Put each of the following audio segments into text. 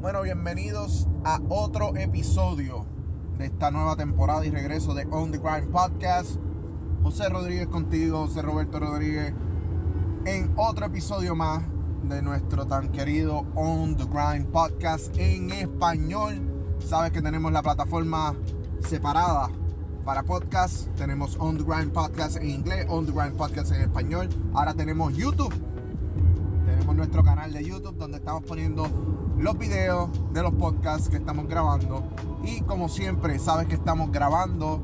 Bueno, bienvenidos a otro episodio de esta nueva temporada y regreso de On the Grind Podcast. José Rodríguez contigo, José Roberto Rodríguez, en otro episodio más de nuestro tan querido On the Grind Podcast en español. Sabes que tenemos la plataforma separada para podcast. Tenemos On the Grind Podcast en inglés, On the Grind Podcast en español. Ahora tenemos YouTube. Tenemos nuestro canal de YouTube donde estamos poniendo los videos de los podcasts que estamos grabando. Y como siempre, sabes que estamos grabando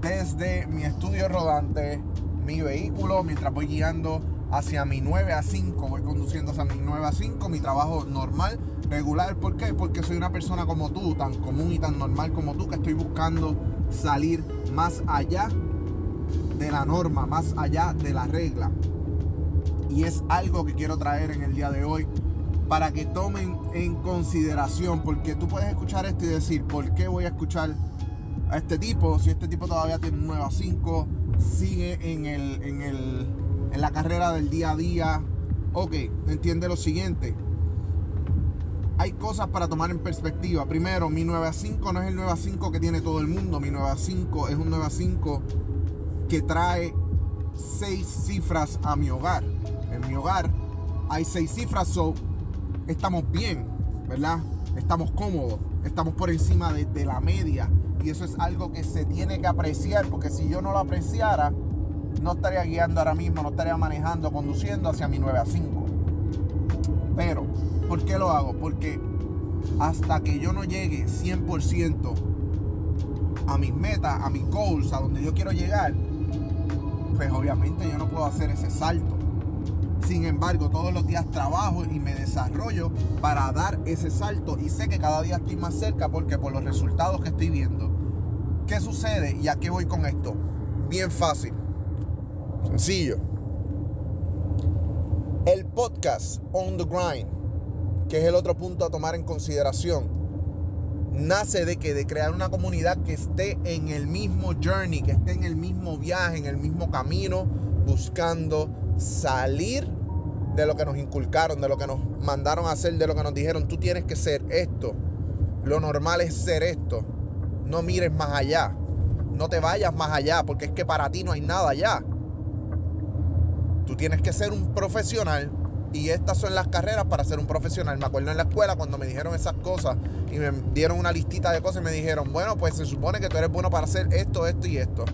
desde mi estudio rodante, mi vehículo, mientras voy guiando hacia mi 9 a 5. Voy conduciendo hacia mi 9 a 5, mi trabajo normal, regular. ¿Por qué? Porque soy una persona como tú, tan común y tan normal como tú, que estoy buscando salir más allá de la norma, más allá de la regla. Y es algo que quiero traer en el día de hoy para que tomen en consideración, porque tú puedes escuchar esto y decir, ¿por qué voy a escuchar a este tipo si este tipo todavía tiene un 9 a 5, sigue en, el, en, el, en la carrera del día a día? Ok, entiende lo siguiente. Hay cosas para tomar en perspectiva. Primero, mi 9 a 5 no es el 9 a 5 que tiene todo el mundo. Mi 9 a 5 es un 9 a 5 que trae 6 cifras a mi hogar. En mi hogar hay 6 cifras, so estamos bien, ¿verdad? Estamos cómodos, estamos por encima de, la media. Y eso es algo que se tiene que apreciar, porque si yo no lo apreciara, no estaría guiando ahora mismo, no estaría manejando, conduciendo hacia mi 9 a 5. Pero, ¿por qué lo hago? Porque hasta que yo no llegue 100% a mis metas, a mis goals, a donde yo quiero llegar, pues obviamente yo no puedo hacer ese salto. Sin embargo, todos los días trabajo y me desarrollo para dar ese salto y sé que cada día estoy más cerca porque por los resultados que estoy viendo. ¿Qué sucede y a qué voy con esto? Bien fácil. Sencillo. El podcast On the Grind, que es el otro punto a tomar en consideración, nace de que de crear una comunidad que esté en el mismo journey, que esté en el mismo viaje, en el mismo camino, buscando salir de lo que nos inculcaron, de lo que nos mandaron a hacer, de lo que nos dijeron, tú tienes que ser esto. Lo normal es ser esto. No mires más allá. No te vayas más allá, porque es que para ti no hay nada allá. Tú tienes que ser un profesional y estas son las carreras para ser un profesional. Me acuerdo en la escuela cuando me dijeron esas cosas y me dieron una listita de cosas y me dijeron, bueno, pues se supone que tú eres bueno para hacer esto, esto y esto.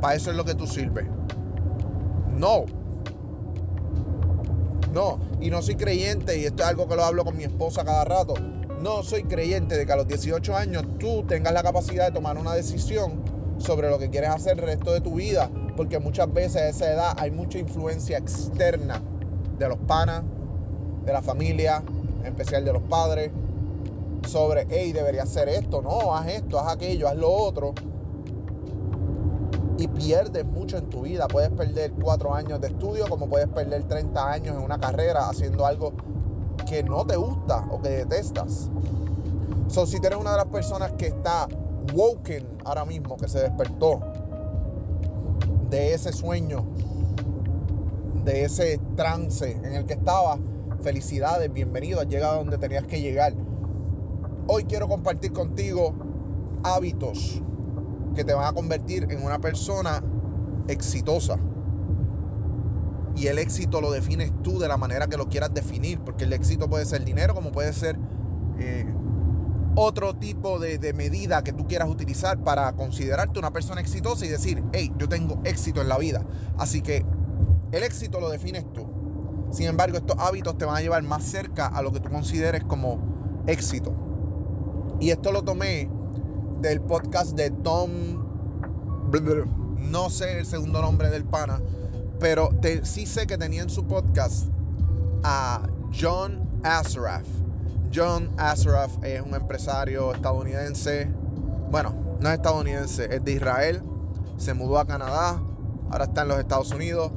Para eso es lo que tú sirves. No, no, y no soy creyente, y esto es algo que lo hablo con mi esposa cada rato. No soy creyente de que a los 18 años tú tengas la capacidad de tomar una decisión sobre lo que quieres hacer el resto de tu vida, porque muchas veces a esa edad hay mucha influencia externa de los panas, de la familia, en especial de los padres, sobre, hey, debería hacer esto, no, haz esto, haz aquello, haz lo otro y pierdes mucho en tu vida. Puedes perder cuatro años de estudio, como puedes perder 30 años en una carrera haciendo algo que no te gusta o que detestas. So, si eres una de las personas que está woken ahora mismo, que se despertó de ese sueño, de ese trance en el que estaba, felicidades, bienvenido, has llegado donde tenías que llegar. Hoy quiero compartir contigo hábitos que te van a convertir en una persona exitosa. Y el éxito lo defines tú de la manera que lo quieras definir, porque el éxito puede ser dinero, como puede ser eh, otro tipo de, de, medida que tú quieras utilizar para considerarte una persona exitosa y decir, hey, yo tengo éxito en la vida. Así que el éxito lo defines tú. Sin embargo, estos hábitos te van a llevar más cerca a lo que tú consideres como éxito. Y esto lo tomé del podcast de Tom. No sé el segundo nombre del pana, pero sí sé que tenía en su podcast a John Asraf. John Asraf es un empresario estadounidense. Bueno, no es estadounidense, es de Israel. Se mudó a Canadá, ahora está en los Estados Unidos.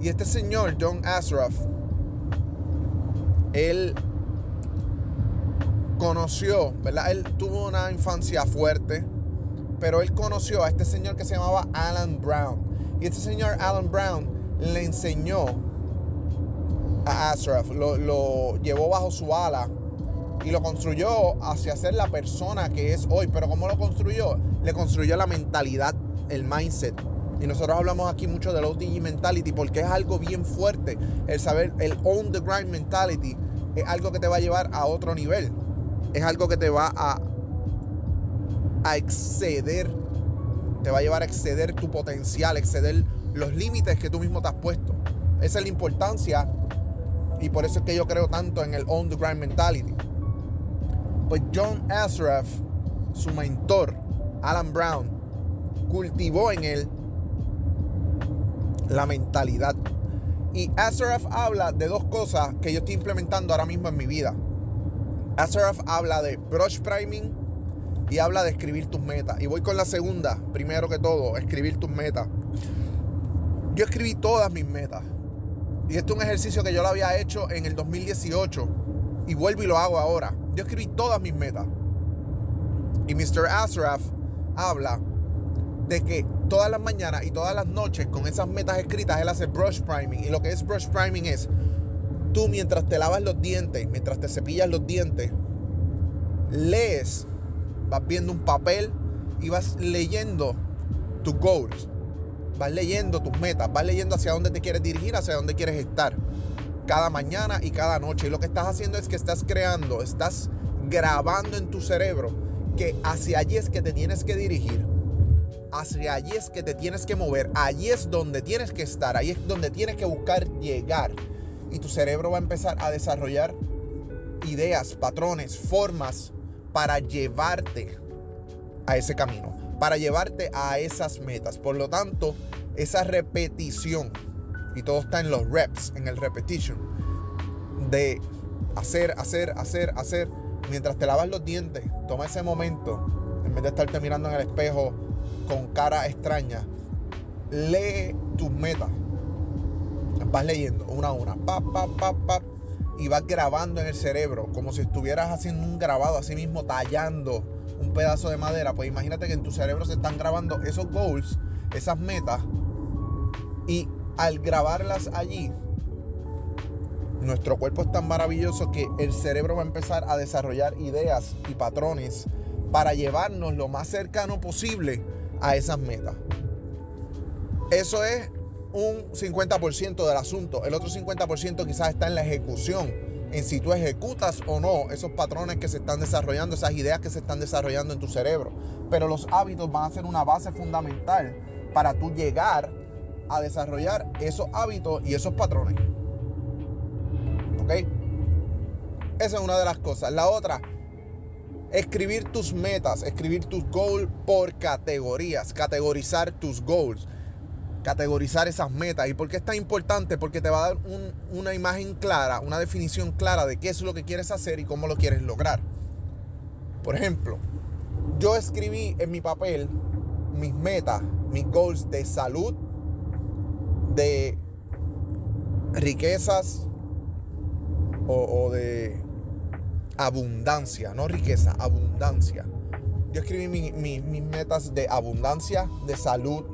Y este señor, John Asraf, él conoció, ¿verdad? Él tuvo una infancia fuerte, pero él conoció a este señor que se llamaba Alan Brown. Y este señor Alan Brown le enseñó a Ashraf, lo, llevó bajo su ala y lo construyó hacia ser la persona que es hoy. Pero ¿cómo lo construyó? Le construyó la mentalidad, el mindset. Y nosotros hablamos aquí mucho del OTG mentality porque es algo bien fuerte. El saber, el on the grind mentality es algo que te va a llevar a otro nivel. Es algo que te va a, exceder, te va a llevar a exceder tu potencial, exceder los límites que tú mismo te has puesto. Esa es la importancia y por eso es que yo creo tanto en el on the grind mentality. Pues John Asraf, su mentor, Alan Brown, cultivó en él la mentalidad. Y Asraf habla de dos cosas que yo estoy implementando ahora mismo en mi vida. Asraf habla de brush priming y habla de escribir tus metas. Y voy con la segunda, primero que todo, escribir tus metas. Yo escribí todas mis metas. Y esto es un ejercicio que yo lo había hecho en el 2018 y vuelvo y lo hago ahora. Yo escribí todas mis metas. Y Mr. Asraf habla de que todas las mañanas y todas las noches con esas metas escritas él hace brush priming. Y lo que es brush priming es tú mientras te lavas los dientes, mientras te cepillas los dientes, lees, vas viendo un papel y vas leyendo tus goals vas leyendo tus metas, vas leyendo hacia dónde te quieres dirigir, hacia dónde quieres estar. Cada mañana y cada noche. Y lo que estás haciendo es que estás creando, estás grabando en tu cerebro que hacia allí es que te tienes que dirigir. Hacia allí es que te tienes que mover. Allí es donde tienes que estar. Ahí es donde tienes que buscar llegar. Y tu cerebro va a empezar a desarrollar ideas, patrones, formas para llevarte a ese camino para llevarte a esas metas. Por lo tanto, esa repetición, y todo está en los reps, en el repetition, de hacer, hacer, hacer, hacer, mientras te lavas los dientes, toma ese momento, en vez de estarte mirando en el espejo con cara extraña, lee tus metas. Vas leyendo una a una, pa, pa, pa, pa, y vas grabando en el cerebro, como si estuvieras haciendo un grabado, así mismo tallando un pedazo de madera, pues imagínate que en tu cerebro se están grabando esos goals, esas metas, y al grabarlas allí, nuestro cuerpo es tan maravilloso que el cerebro va a empezar a desarrollar ideas y patrones para llevarnos lo más cercano posible a esas metas. Eso es un 50% del asunto. El otro 50% quizás está en la ejecución en si tú ejecutas o no esos patrones que se están desarrollando, esas ideas que se están desarrollando en tu cerebro. Pero los hábitos van a ser una base fundamental para tú llegar a desarrollar esos hábitos y esos patrones. ¿Ok? Esa es una de las cosas. La otra, escribir tus metas, escribir tus goals por categorías, categorizar tus goals categorizar esas metas. ¿Y por qué es tan importante? Porque te va a dar una imagen clara, una definición clara de qué es lo que quieres hacer y cómo lo quieres lograr. Por ejemplo, yo escribí en mi papel mis metas, mis goals de salud, de riquezas o, de abundancia, no riqueza, abundancia. Yo escribí mis metas de abundancia, de salud,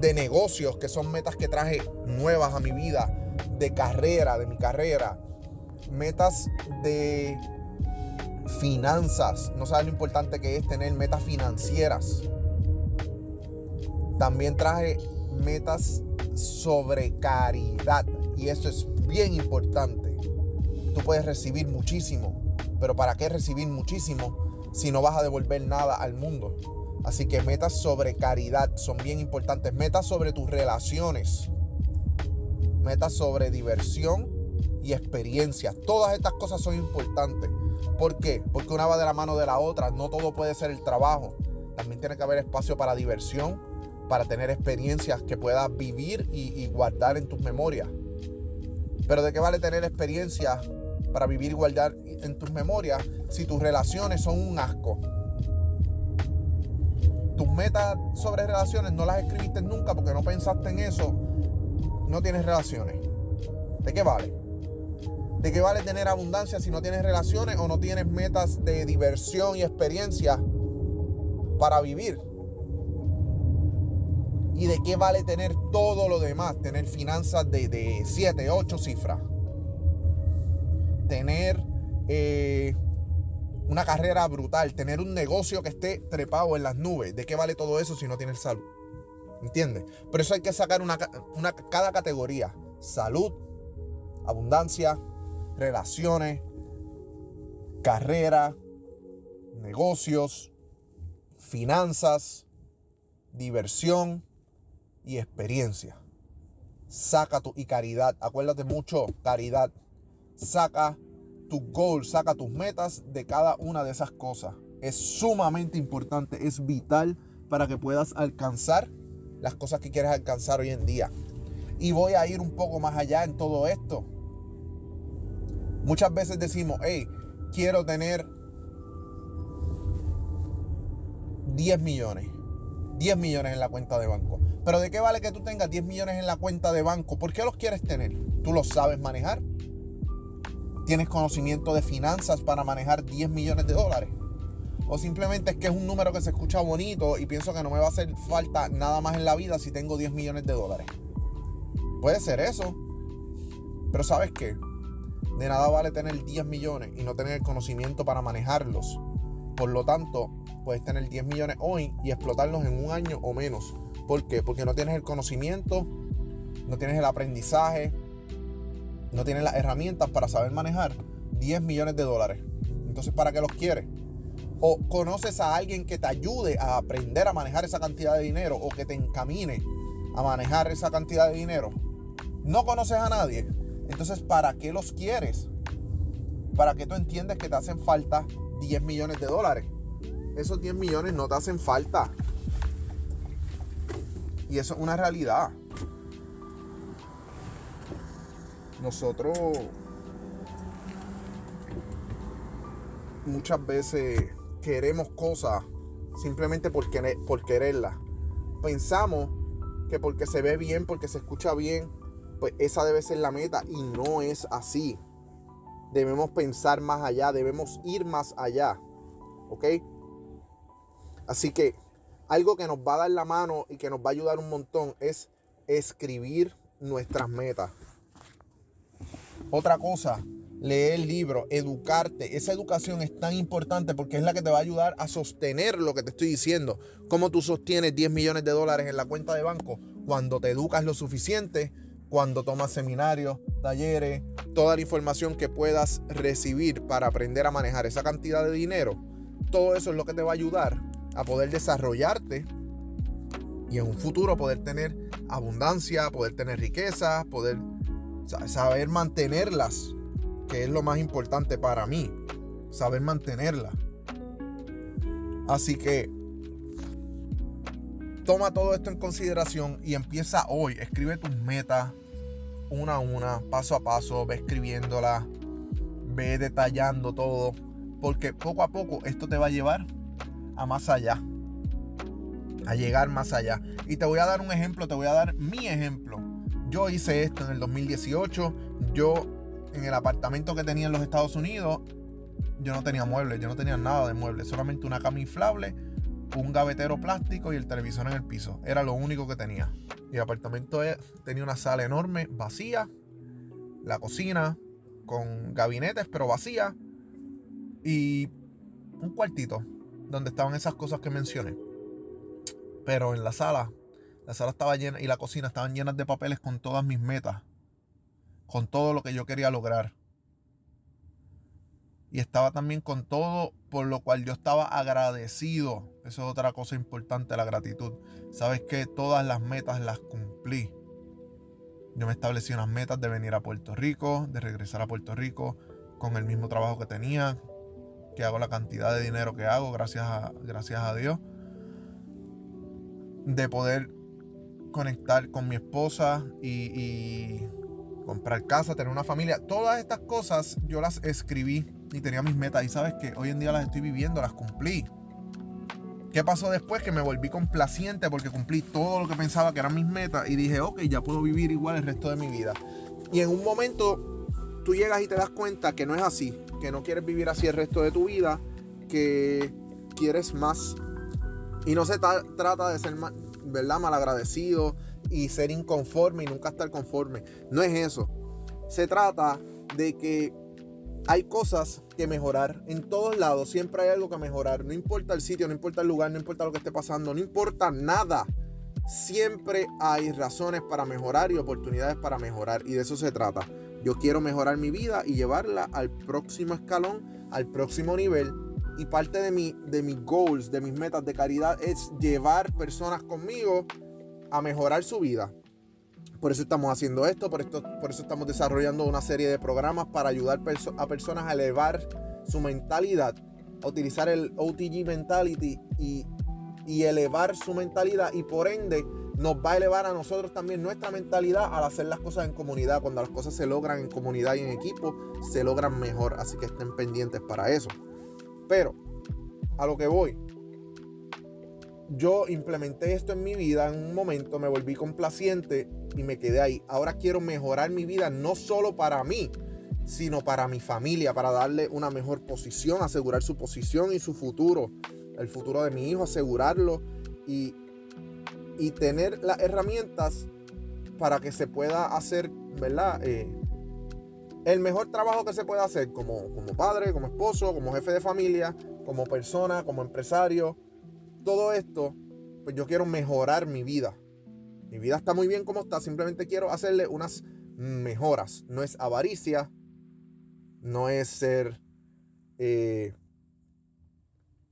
de negocios, que son metas que traje nuevas a mi vida, de carrera, de mi carrera, metas de finanzas, no sabes lo importante que es tener metas financieras. También traje metas sobre caridad y eso es bien importante. Tú puedes recibir muchísimo, pero ¿para qué recibir muchísimo si no vas a devolver nada al mundo? Así que metas sobre caridad son bien importantes. Metas sobre tus relaciones. Metas sobre diversión y experiencias. Todas estas cosas son importantes. ¿Por qué? Porque una va de la mano de la otra. No todo puede ser el trabajo. También tiene que haber espacio para diversión, para tener experiencias que puedas vivir y, guardar en tus memorias. Pero ¿de qué vale tener experiencias para vivir y guardar en tus memorias si tus relaciones son un asco? Metas sobre relaciones no las escribiste nunca porque no pensaste en eso, no tienes relaciones. ¿De qué vale? ¿De qué vale tener abundancia si no tienes relaciones o no tienes metas de diversión y experiencia para vivir? ¿Y de qué vale tener todo lo demás? Tener finanzas de 7, 8 cifras. Tener eh, una carrera brutal, tener un negocio que esté trepado en las nubes. ¿De qué vale todo eso si no tienes salud? ¿Entiendes? Por eso hay que sacar una, cada categoría. Salud, abundancia, relaciones, carrera, negocios, finanzas, diversión y experiencia. Saca tu y caridad. Acuérdate mucho, caridad. Saca tu goal, saca tus metas de cada una de esas cosas. Es sumamente importante, es vital para que puedas alcanzar las cosas que quieres alcanzar hoy en día. Y voy a ir un poco más allá en todo esto. Muchas veces decimos, hey, quiero tener 10 millones. 10 millones en la cuenta de banco. Pero ¿de qué vale que tú tengas 10 millones en la cuenta de banco? ¿Por qué los quieres tener? ¿Tú los sabes manejar? ¿Tienes conocimiento de finanzas para manejar 10 millones de dólares? O simplemente es que es un número que se escucha bonito y pienso que no me va a hacer falta nada más en la vida si tengo 10 millones de dólares. Puede ser eso. Pero ¿sabes qué? De nada vale tener 10 millones y no tener el conocimiento para manejarlos. Por lo tanto, puedes tener 10 millones hoy y explotarlos en un año o menos. ¿Por qué? Porque no tienes el conocimiento, no tienes el aprendizaje, no tienes las herramientas para saber manejar 10 millones de dólares. Entonces, ¿para qué los quieres? o conoces a alguien que te ayude a aprender a manejar esa cantidad de dinero o que te encamine a manejar esa cantidad de dinero. No conoces a nadie. Entonces, ¿para qué los quieres? ¿Para qué tú entiendes que te hacen falta 10 millones de dólares? Esos 10 millones no te hacen falta. Y eso es una realidad. Nosotros muchas veces queremos cosas simplemente por, quererlas. Pensamos que porque se ve bien, porque se escucha bien, pues esa debe ser la meta y no es así. Debemos pensar más allá, debemos ir más allá. ¿Ok? Así que algo que nos va a dar la mano y que nos va a ayudar un montón es escribir nuestras metas. Otra cosa leer libros, educarte. Esa educación es tan importante porque es la que te va a ayudar a sostener lo que te estoy diciendo. Cómo tú sostienes 10 millones de dólares en la cuenta de banco cuando te educas lo suficiente, cuando tomas seminarios, talleres, toda la información que puedas recibir para aprender a manejar esa cantidad de dinero. Todo eso es lo que te va a ayudar a poder desarrollarte y en un futuro poder tener abundancia, poder tener riqueza, poder saber mantenerlas que es lo más importante para mí, saber mantenerla. Así que toma todo esto en consideración y empieza hoy. Escribe tus metas una a una, paso a paso, ve escribiéndola, ve detallando todo, porque poco a poco esto te va a llevar a más allá, a llegar más allá. Y te voy a dar un ejemplo, te voy a dar mi ejemplo. Yo hice esto en el 2018, yo en el apartamento que tenía en los Estados Unidos, yo no tenía muebles, yo no tenía nada de muebles, solamente una cama inflable, un gavetero plástico y el televisor en el piso. Era lo único que tenía. Y el apartamento tenía una sala enorme, vacía, la cocina con gabinetes, pero vacía, y un cuartito donde estaban esas cosas que mencioné. Pero en la sala, la sala estaba llena y la cocina estaban llenas de papeles con todas mis metas con todo lo que yo quería lograr. Y estaba también con todo por lo cual yo estaba agradecido. Eso es otra cosa importante, la gratitud. Sabes que todas las metas las cumplí. Yo me establecí unas metas de venir a Puerto Rico, de regresar a Puerto Rico con el mismo trabajo que tenía, que hago la cantidad de dinero que hago, gracias a, gracias a Dios. De poder conectar con mi esposa y comprar casa, tener una familia, todas estas cosas yo las escribí y tenía mis metas y sabes que hoy en día las estoy viviendo, las cumplí. ¿Qué pasó después? Que me volví complaciente porque cumplí todo lo que pensaba que eran mis metas y dije, ok, ya puedo vivir igual el resto de mi vida. Y en un momento tú llegas y te das cuenta que no es así, que no quieres vivir así el resto de tu vida, que quieres más. Y no se trata de ser, ¿verdad? Malagradecido, y ser inconforme y nunca estar conforme. No es eso. Se trata de que hay cosas que mejorar en todos lados. Siempre hay algo que mejorar. No importa el sitio, no importa el lugar, no importa lo que esté pasando, no importa nada. Siempre hay razones para mejorar y oportunidades para mejorar. Y de eso se trata. Yo quiero mejorar mi vida y llevarla al próximo escalón, al próximo nivel. Y parte de, mi, de mis goals, de mis metas de caridad es llevar personas conmigo a mejorar su vida. Por eso estamos haciendo esto, por, esto, por eso estamos desarrollando una serie de programas para ayudar a personas a elevar su mentalidad, a utilizar el OTG Mentality y, y elevar su mentalidad y por ende nos va a elevar a nosotros también nuestra mentalidad al hacer las cosas en comunidad. Cuando las cosas se logran en comunidad y en equipo, se logran mejor. Así que estén pendientes para eso. Pero, a lo que voy, yo implementé esto en mi vida en un momento, me volví complaciente y me quedé ahí. Ahora quiero mejorar mi vida no solo para mí, sino para mi familia, para darle una mejor posición, asegurar su posición y su futuro, el futuro de mi hijo, asegurarlo y, y tener las herramientas para que se pueda hacer, ¿verdad? Eh, el mejor trabajo que se pueda hacer como, como padre, como esposo, como jefe de familia, como persona, como empresario. Todo esto, pues yo quiero mejorar mi vida. Mi vida está muy bien como está, simplemente quiero hacerle unas mejoras. No es avaricia, no es ser, eh,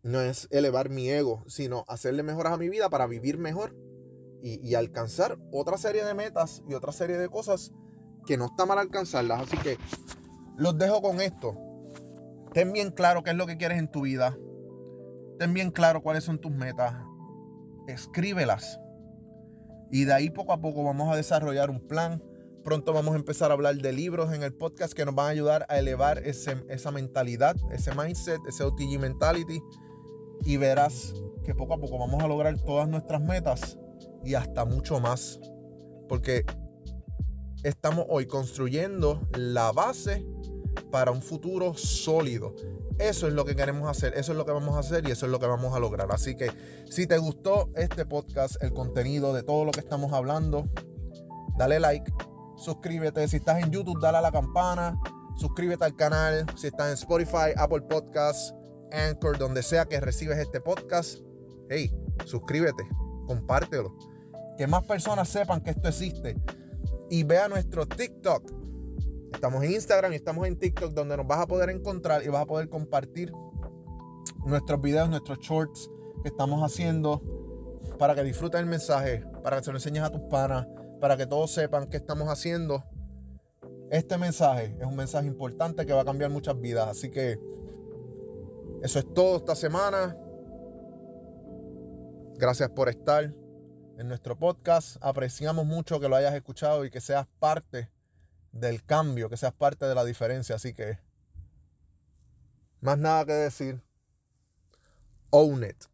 no es elevar mi ego, sino hacerle mejoras a mi vida para vivir mejor y alcanzar otra serie de metas y otra serie de cosas que no está mal alcanzarlas. Así que los dejo con esto. Ten bien claro qué es lo que quieres en tu vida. Ten bien claro cuáles son tus metas. Escríbelas. Y de ahí poco a poco vamos a desarrollar un plan. Pronto vamos a empezar a hablar de libros en el podcast que nos van a ayudar a elevar esa mentalidad, ese mindset, ese OTG mentality. Y verás que poco a poco vamos a lograr todas nuestras metas y hasta mucho más. Porque estamos hoy construyendo la base para un futuro sólido. Eso es lo que queremos hacer, eso es lo que vamos a hacer y eso es lo que vamos a lograr. Así que si te gustó este podcast, el contenido de todo lo que estamos hablando, dale like, suscríbete. Si estás en YouTube, dale a la campana, suscríbete al canal. Si estás en Spotify, Apple Podcasts, Anchor, donde sea que recibes este podcast, hey, suscríbete, compártelo. Que más personas sepan que esto existe. Y vea nuestro TikTok Estamos en Instagram y estamos en TikTok donde nos vas a poder encontrar y vas a poder compartir nuestros videos, nuestros shorts que estamos haciendo para que disfruten el mensaje, para que se lo enseñes a tus panas, para que todos sepan qué estamos haciendo. Este mensaje es un mensaje importante que va a cambiar muchas vidas. Así que eso es todo esta semana. Gracias por estar en nuestro podcast. Apreciamos mucho que lo hayas escuchado y que seas parte del cambio, que seas parte de la diferencia. Así que, más nada que decir. Own it.